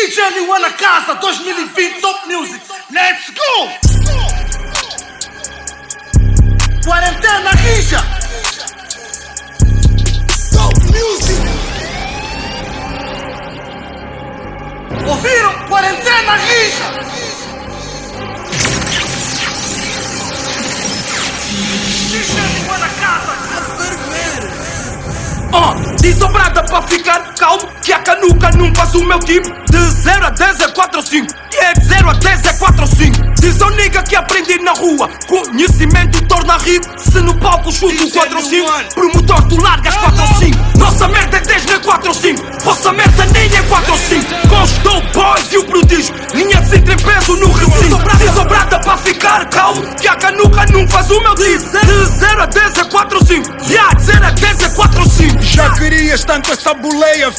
DJ Luana Casa 2020 Top Music. Let's go! Quarentena Rija. Top Music. Ouviram? Quarentena Rija. DJ Luana Casa. Oh, desobrada pra ficar calmo Que a canuca não faz o meu tipo De 0 a 10 4 ou 5 E é de 0 a 10 é 4 ou 5 Diz ao nigga que aprendi na rua. Conhecimento torna rico. Se no palco chuto 4 ou 5 Promotor tu largas 4 ou 5 Nossa merda é 10 não é 4 ou 5 Vossa merda nem é 4 ou 5 Com os boys e o prodígio. Linha de cintra em peso no recinto. Desobrada pra ficar calmo Que a canuca não faz o meu tipo De 0 a 10 é 4 ou 5 E a de 0 a 10 é 4 ou 5 Já querias tanto essa boleia,